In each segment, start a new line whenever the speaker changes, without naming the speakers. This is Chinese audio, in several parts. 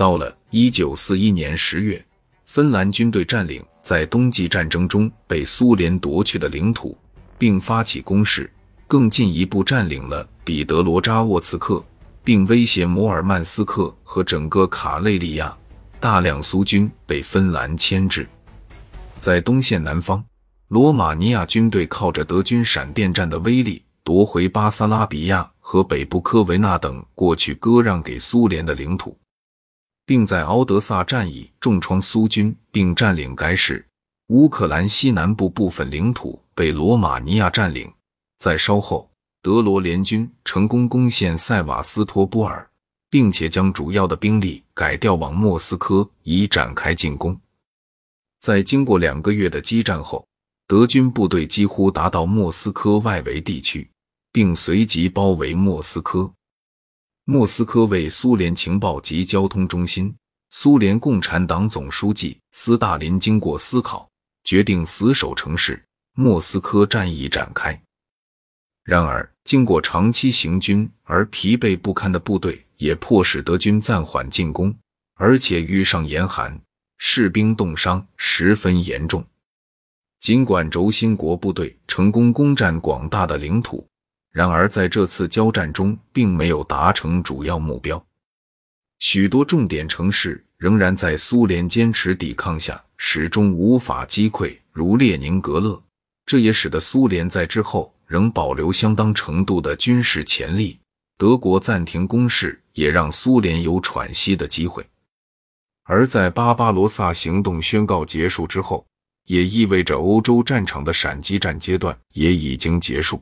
到了一九四一年十月，芬兰军队占领在冬季战争中被苏联夺去的领土，并发起攻势，更进一步占领了彼得罗扎沃茨克，并威胁摩尔曼斯克和整个卡累利亚。大量苏军被芬兰牵制，在东线南方，罗马尼亚军队靠着德军闪电战的威力，夺回巴萨拉比亚和北部科维纳等过去割让给苏联的领土，并在敖德萨战役重创苏军，并占领该市。乌克兰西南部部分领土被罗马尼亚占领。在稍后，德罗联军成功攻陷塞瓦斯托波尔。并且将主要的兵力改调往莫斯科，以展开进攻。在经过两个月的激战后，德军部队几乎达到莫斯科外围地区，并随即包围莫斯科。莫斯科为苏联情报及交通中心。苏联共产党总书记斯大林经过思考，决定死守城市，莫斯科战役展开。然而，经过长期行军而疲惫不堪的部队。也迫使德军暂缓进攻，而且遇上严寒，士兵冻伤十分严重。尽管轴心国部队成功攻占广大的领土，然而在这次交战中并没有达成主要目标。许多重点城市仍然在苏联坚持抵抗下始终无法击溃，如列宁格勒。这也使得苏联在之后仍保留相当程度的军事潜力。德国暂停攻势。也让苏联有喘息的机会，而在巴巴罗萨行动宣告结束之后，也意味着欧洲战场的闪击战阶段也已经结束。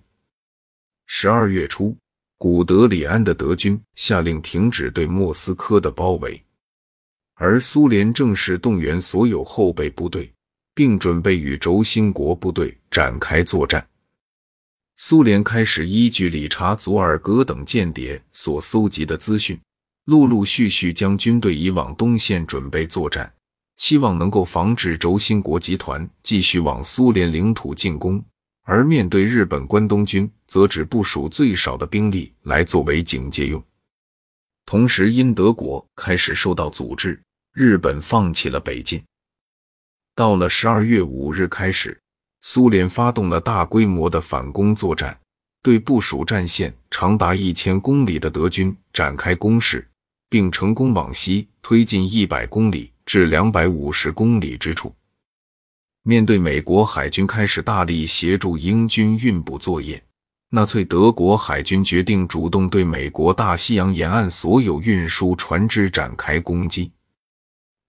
十二月初，古德里安的德军下令停止对莫斯科的包围，而苏联正式动员所有后备部队，并准备与轴心国部队展开作战。苏联开始依据理查·祖尔格等间谍所搜集的资讯，陆陆续续将军队移往东线准备作战，期望能够防止轴心国集团继续往苏联领土进攻。而面对日本关东军，则只部署最少的兵力来作为警戒用。同时，因德国开始受到阻滞，日本放弃了北进。到了十二月五日开始。苏联发动了大规模的反攻作战，对部署战线长达一千公里的德军展开攻势，并成功往西推进一百公里至两百五十公里之处。面对美国海军开始大力协助英军运补作业，纳粹德国海军决定主动对美国大西洋沿岸所有运输船只展开攻击。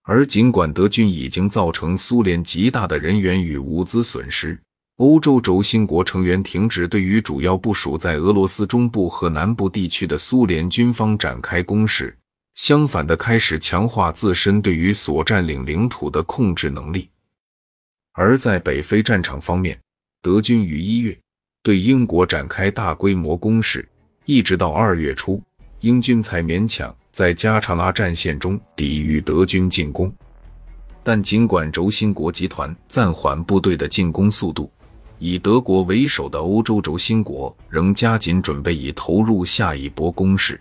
而尽管德军已经造成苏联极大的人员与物资损失，欧洲轴心国成员停止对于主要部署在俄罗斯中部和南部地区的苏联军方展开攻势，相反的，开始强化自身对于所占领领土的控制能力。而在北非战场方面，德军于一月对英国展开大规模攻势，一直到二月初，英军才勉强。在加查拉战线中抵御德军进攻，但尽管轴心国集团暂缓部队的进攻速度，以德国为首的欧洲轴心国仍加紧准备以投入下一波攻势。